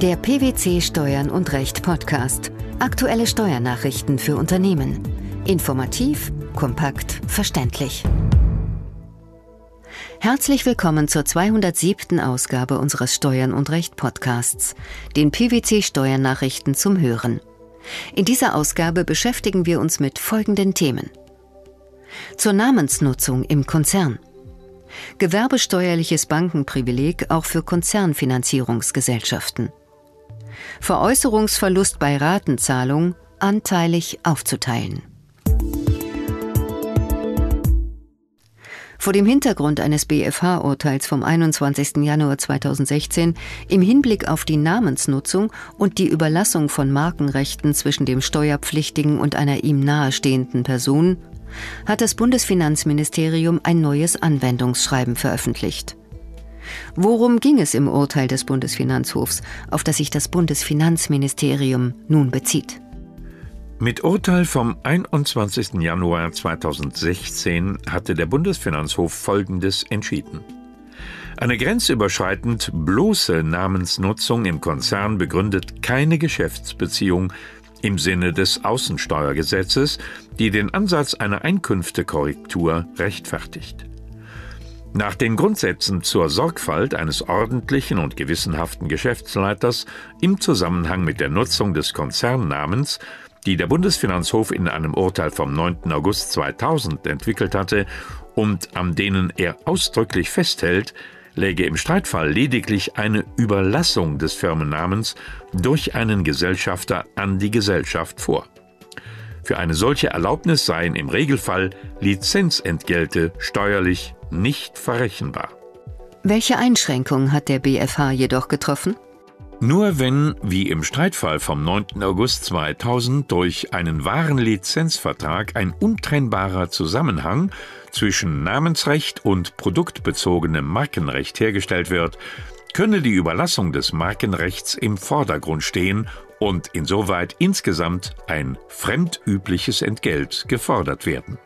Der PwC Steuern und Recht Podcast. Aktuelle Steuernachrichten für Unternehmen. Informativ, kompakt, verständlich. Herzlich willkommen zur 207. Ausgabe unseres Steuern und Recht Podcasts, den PwC Steuernachrichten zum Hören. In dieser Ausgabe beschäftigen wir uns mit folgenden Themen. Zur Namensnutzung im Konzern. Gewerbesteuerliches Bankenprivileg auch für Konzernfinanzierungsgesellschaften. Veräußerungsverlust bei Ratenzahlung anteilig aufzuteilen. Vor dem Hintergrund eines BFH-Urteils vom 21. Januar 2016 im Hinblick auf die Namensnutzung und die Überlassung von Markenrechten zwischen dem Steuerpflichtigen und einer ihm nahestehenden Person hat das Bundesfinanzministerium ein neues Anwendungsschreiben veröffentlicht. Worum ging es im Urteil des Bundesfinanzhofs, auf das sich das Bundesfinanzministerium nun bezieht? Mit Urteil vom 21. Januar 2016 hatte der Bundesfinanzhof Folgendes entschieden. Eine grenzüberschreitend bloße Namensnutzung im Konzern begründet keine Geschäftsbeziehung im Sinne des Außensteuergesetzes, die den Ansatz einer Einkünftekorrektur rechtfertigt. Nach den Grundsätzen zur Sorgfalt eines ordentlichen und gewissenhaften Geschäftsleiters im Zusammenhang mit der Nutzung des Konzernnamens, die der Bundesfinanzhof in einem Urteil vom 9. August 2000 entwickelt hatte und an denen er ausdrücklich festhält, läge im Streitfall lediglich eine Überlassung des Firmennamens durch einen Gesellschafter an die Gesellschaft vor. Für eine solche Erlaubnis seien im Regelfall Lizenzentgelte steuerlich nicht verrechenbar. Welche Einschränkungen hat der BFH jedoch getroffen? Nur wenn, wie im Streitfall vom 9. August 2000, durch einen wahren Lizenzvertrag ein untrennbarer Zusammenhang zwischen Namensrecht und produktbezogenem Markenrecht hergestellt wird, könne die Überlassung des Markenrechts im Vordergrund stehen und insoweit insgesamt ein fremdübliches Entgelt gefordert werden.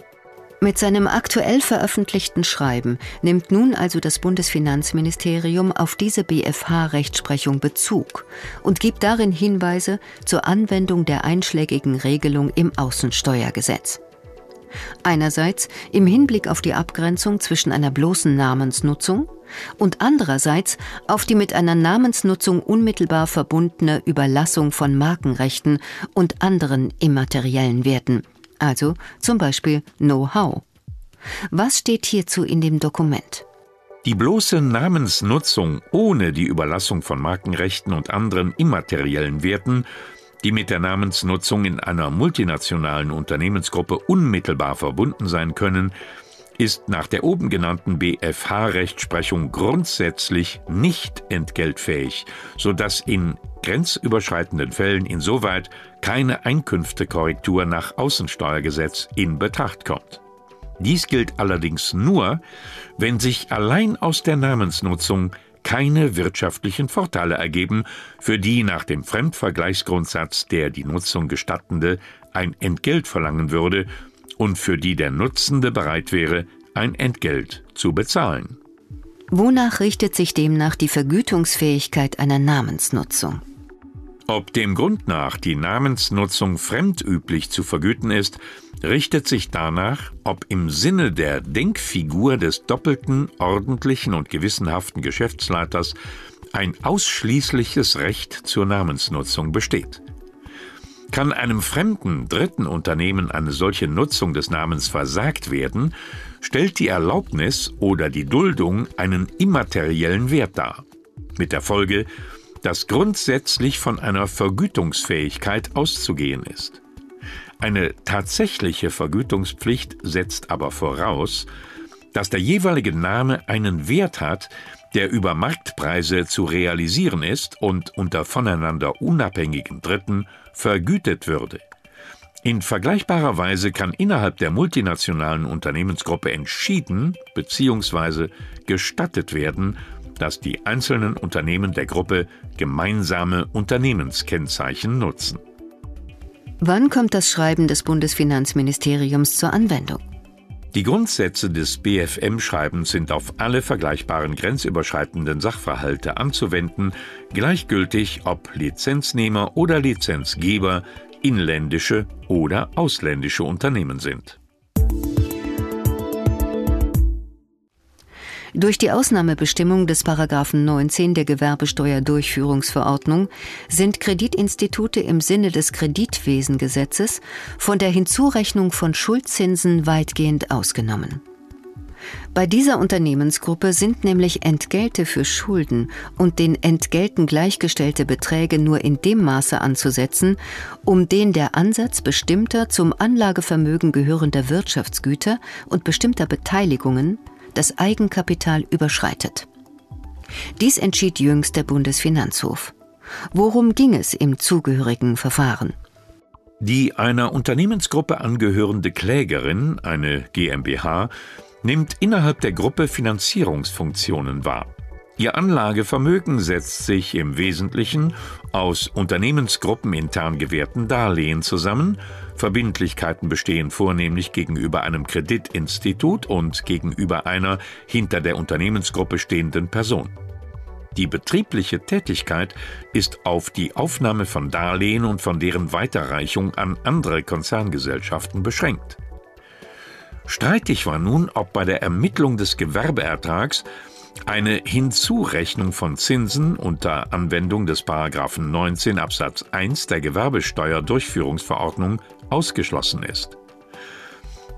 Mit seinem aktuell veröffentlichten Schreiben nimmt nun also das Bundesfinanzministerium auf diese BFH-Rechtsprechung Bezug und gibt darin Hinweise zur Anwendung der einschlägigen Regelung im Außensteuergesetz. Einerseits im Hinblick auf die Abgrenzung zwischen einer bloßen Namensnutzung und andererseits auf die mit einer Namensnutzung unmittelbar verbundene Überlassung von Markenrechten und anderen immateriellen Werten, also zum Beispiel Know-how. Was steht hierzu in dem Dokument? Die bloße Namensnutzung ohne die Überlassung von Markenrechten und anderen immateriellen Werten, die mit der Namensnutzung in einer multinationalen Unternehmensgruppe unmittelbar verbunden sein können, ist nach der oben genannten BFH-Rechtsprechung grundsätzlich nicht entgeltfähig, sodass in grenzüberschreitenden Fällen insoweit keine Einkünftekorrektur nach Außensteuergesetz in Betracht kommt. Dies gilt allerdings nur, wenn sich allein aus der Namensnutzung keine wirtschaftlichen Vorteile ergeben, für die nach dem Fremdvergleichsgrundsatz der die Nutzung gestattende ein Entgelt verlangen würde und für die der Nutzende bereit wäre, ein Entgelt zu bezahlen. Wonach richtet sich demnach die Vergütungsfähigkeit einer Namensnutzung? Ob dem Grund nach die Namensnutzung fremdüblich zu vergüten ist, richtet sich danach, ob im Sinne der Denkfigur des doppelten, ordentlichen und gewissenhaften Geschäftsleiters ein ausschließliches Recht zur Namensnutzung besteht. Kann einem fremden, dritten Unternehmen eine solche Nutzung des Namens versagt werden, stellt die Erlaubnis oder die Duldung einen immateriellen Wert dar. Mit der Folge, dass grundsätzlich von einer Vergütungsfähigkeit auszugehen ist. Eine tatsächliche Vergütungspflicht setzt aber voraus, dass der jeweilige Name einen Wert hat, der über Marktpreise zu realisieren ist und unter voneinander unabhängigen Dritten vergütet würde. In vergleichbarer Weise kann innerhalb der multinationalen Unternehmensgruppe entschieden bzw. gestattet werden, dass die einzelnen Unternehmen der Gruppe gemeinsame Unternehmenskennzeichen nutzen. Wann kommt das Schreiben des Bundesfinanzministeriums zur Anwendung? Die Grundsätze des BFM-Schreibens sind auf alle vergleichbaren grenzüberschreitenden Sachverhalte anzuwenden, gleichgültig ob Lizenznehmer oder Lizenzgeber inländische oder ausländische Unternehmen sind. Durch die Ausnahmebestimmung des Paragraphen 19 der Gewerbesteuerdurchführungsverordnung sind Kreditinstitute im Sinne des Kreditwesengesetzes von der Hinzurechnung von Schuldzinsen weitgehend ausgenommen. Bei dieser Unternehmensgruppe sind nämlich Entgelte für Schulden und den Entgelten gleichgestellte Beträge nur in dem Maße anzusetzen, um den der Ansatz bestimmter zum Anlagevermögen gehörender Wirtschaftsgüter und bestimmter Beteiligungen das Eigenkapital überschreitet. Dies entschied jüngst der Bundesfinanzhof. Worum ging es im zugehörigen Verfahren? Die einer Unternehmensgruppe angehörende Klägerin, eine GmbH, nimmt innerhalb der Gruppe Finanzierungsfunktionen wahr. Ihr Anlagevermögen setzt sich im Wesentlichen aus Unternehmensgruppen intern gewährten Darlehen zusammen. Verbindlichkeiten bestehen vornehmlich gegenüber einem Kreditinstitut und gegenüber einer hinter der Unternehmensgruppe stehenden Person. Die betriebliche Tätigkeit ist auf die Aufnahme von Darlehen und von deren Weiterreichung an andere Konzerngesellschaften beschränkt. Streitig war nun, ob bei der Ermittlung des Gewerbeertrags eine Hinzurechnung von Zinsen unter Anwendung des Paragraphen 19 Absatz 1 der Gewerbesteuerdurchführungsverordnung ausgeschlossen ist.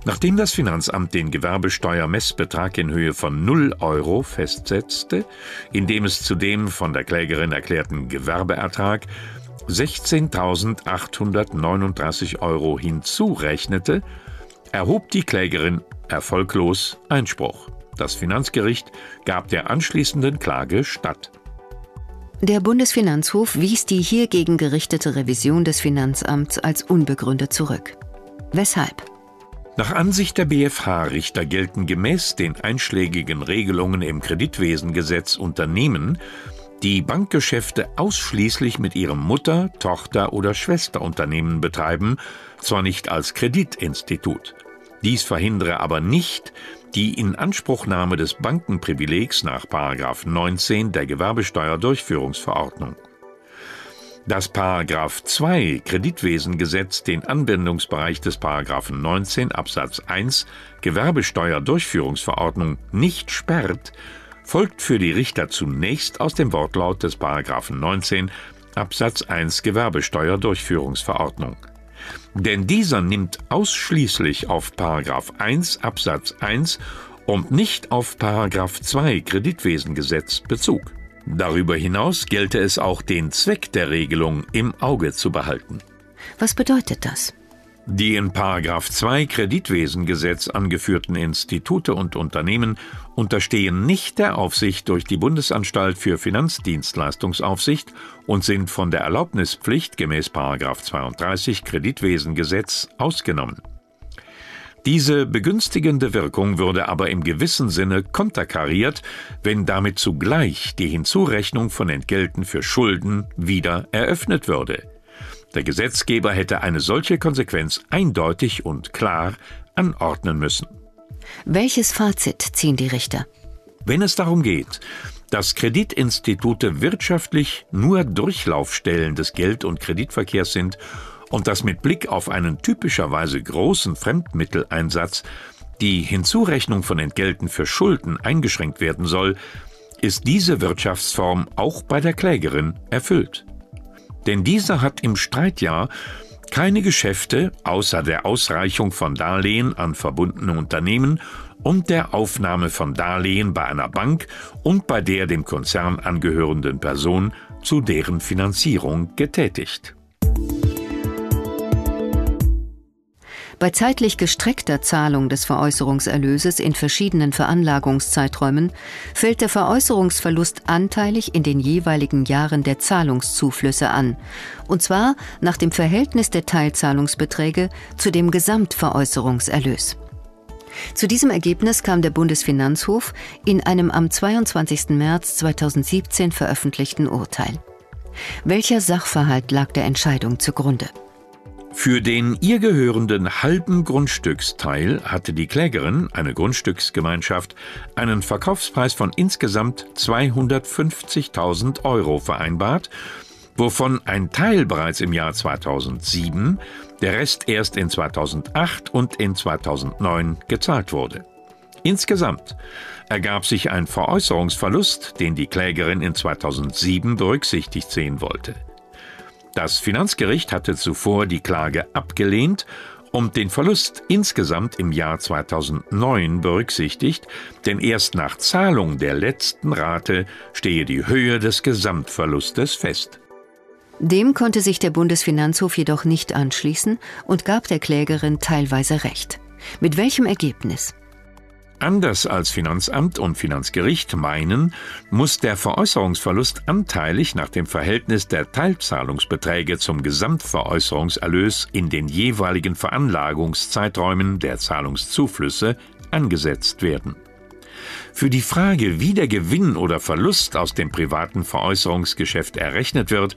Nachdem das Finanzamt den Gewerbesteuermessbetrag in Höhe von 0 Euro festsetzte, indem es zu dem von der Klägerin erklärten Gewerbeertrag 16.839 Euro hinzurechnete, erhob die Klägerin erfolglos Einspruch. Das Finanzgericht gab der anschließenden Klage statt. Der Bundesfinanzhof wies die hiergegen gerichtete Revision des Finanzamts als unbegründet zurück. Weshalb? Nach Ansicht der BFH-Richter gelten gemäß den einschlägigen Regelungen im Kreditwesengesetz Unternehmen, die Bankgeschäfte ausschließlich mit ihrem Mutter-, Tochter- oder Schwesterunternehmen betreiben, zwar nicht als Kreditinstitut. Dies verhindere aber nicht, die Inanspruchnahme des Bankenprivilegs nach 19 der Gewerbesteuerdurchführungsverordnung. Dass 2 Kreditwesengesetz den Anwendungsbereich des 19 Absatz 1 Gewerbesteuerdurchführungsverordnung nicht sperrt, folgt für die Richter zunächst aus dem Wortlaut des 19 Absatz 1 Gewerbesteuerdurchführungsverordnung. Denn dieser nimmt ausschließlich auf Paragraph 1 Absatz 1 und nicht auf Paragraph 2 Kreditwesengesetz Bezug. Darüber hinaus gelte es auch den Zweck der Regelung im Auge zu behalten. Was bedeutet das? Die in 2 Kreditwesengesetz angeführten Institute und Unternehmen unterstehen nicht der Aufsicht durch die Bundesanstalt für Finanzdienstleistungsaufsicht und sind von der Erlaubnispflicht gemäß 32 Kreditwesengesetz ausgenommen. Diese begünstigende Wirkung würde aber im gewissen Sinne konterkariert, wenn damit zugleich die Hinzurechnung von Entgelten für Schulden wieder eröffnet würde. Der Gesetzgeber hätte eine solche Konsequenz eindeutig und klar anordnen müssen. Welches Fazit ziehen die Richter? Wenn es darum geht, dass Kreditinstitute wirtschaftlich nur Durchlaufstellen des Geld- und Kreditverkehrs sind und dass mit Blick auf einen typischerweise großen Fremdmitteleinsatz die Hinzurechnung von Entgelten für Schulden eingeschränkt werden soll, ist diese Wirtschaftsform auch bei der Klägerin erfüllt. Denn dieser hat im Streitjahr keine Geschäfte außer der Ausreichung von Darlehen an verbundene Unternehmen und der Aufnahme von Darlehen bei einer Bank und bei der dem Konzern angehörenden Person zu deren Finanzierung getätigt. Bei zeitlich gestreckter Zahlung des Veräußerungserlöses in verschiedenen Veranlagungszeiträumen fällt der Veräußerungsverlust anteilig in den jeweiligen Jahren der Zahlungszuflüsse an, und zwar nach dem Verhältnis der Teilzahlungsbeträge zu dem Gesamtveräußerungserlös. Zu diesem Ergebnis kam der Bundesfinanzhof in einem am 22. März 2017 veröffentlichten Urteil. Welcher Sachverhalt lag der Entscheidung zugrunde? Für den ihr gehörenden halben Grundstücksteil hatte die Klägerin, eine Grundstücksgemeinschaft, einen Verkaufspreis von insgesamt 250.000 Euro vereinbart, wovon ein Teil bereits im Jahr 2007, der Rest erst in 2008 und in 2009 gezahlt wurde. Insgesamt ergab sich ein Veräußerungsverlust, den die Klägerin in 2007 berücksichtigt sehen wollte. Das Finanzgericht hatte zuvor die Klage abgelehnt und den Verlust insgesamt im Jahr 2009 berücksichtigt, denn erst nach Zahlung der letzten Rate stehe die Höhe des Gesamtverlustes fest. Dem konnte sich der Bundesfinanzhof jedoch nicht anschließen und gab der Klägerin teilweise Recht. Mit welchem Ergebnis? Anders als Finanzamt und Finanzgericht meinen, muss der Veräußerungsverlust anteilig nach dem Verhältnis der Teilzahlungsbeträge zum Gesamtveräußerungserlös in den jeweiligen Veranlagungszeiträumen der Zahlungszuflüsse angesetzt werden. Für die Frage, wie der Gewinn oder Verlust aus dem privaten Veräußerungsgeschäft errechnet wird,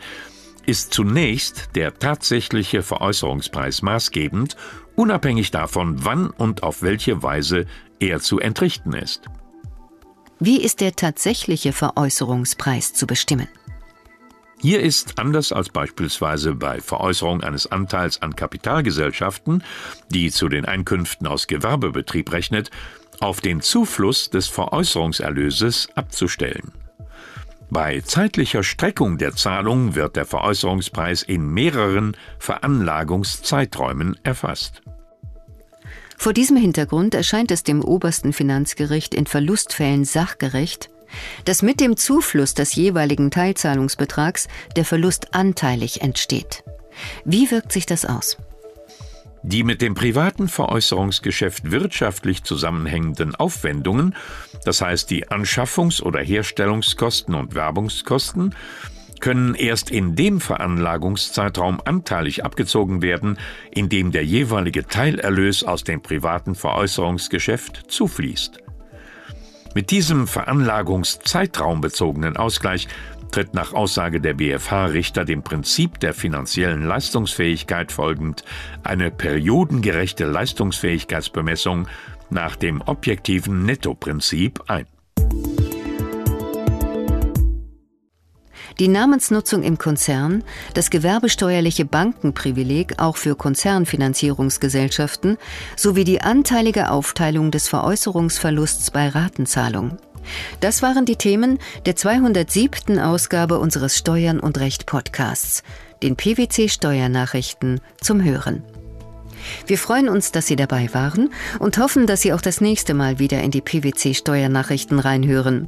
ist zunächst der tatsächliche Veräußerungspreis maßgebend, unabhängig davon, wann und auf welche Weise er zu entrichten ist. Wie ist der tatsächliche Veräußerungspreis zu bestimmen? Hier ist, anders als beispielsweise bei Veräußerung eines Anteils an Kapitalgesellschaften, die zu den Einkünften aus Gewerbebetrieb rechnet, auf den Zufluss des Veräußerungserlöses abzustellen. Bei zeitlicher Streckung der Zahlung wird der Veräußerungspreis in mehreren Veranlagungszeiträumen erfasst. Vor diesem Hintergrund erscheint es dem obersten Finanzgericht in Verlustfällen sachgerecht, dass mit dem Zufluss des jeweiligen Teilzahlungsbetrags der Verlust anteilig entsteht. Wie wirkt sich das aus? Die mit dem privaten Veräußerungsgeschäft wirtschaftlich zusammenhängenden Aufwendungen, das heißt die Anschaffungs- oder Herstellungskosten und Werbungskosten, können erst in dem Veranlagungszeitraum anteilig abgezogen werden, in dem der jeweilige Teilerlös aus dem privaten Veräußerungsgeschäft zufließt. Mit diesem veranlagungszeitraumbezogenen Ausgleich tritt nach Aussage der BFH-Richter dem Prinzip der finanziellen Leistungsfähigkeit folgend eine periodengerechte Leistungsfähigkeitsbemessung nach dem objektiven Nettoprinzip ein. Die Namensnutzung im Konzern, das gewerbesteuerliche Bankenprivileg auch für Konzernfinanzierungsgesellschaften sowie die anteilige Aufteilung des Veräußerungsverlusts bei Ratenzahlung. Das waren die Themen der 207. Ausgabe unseres Steuern und Recht Podcasts, den PwC Steuernachrichten zum Hören. Wir freuen uns, dass Sie dabei waren und hoffen, dass Sie auch das nächste Mal wieder in die PwC Steuernachrichten reinhören.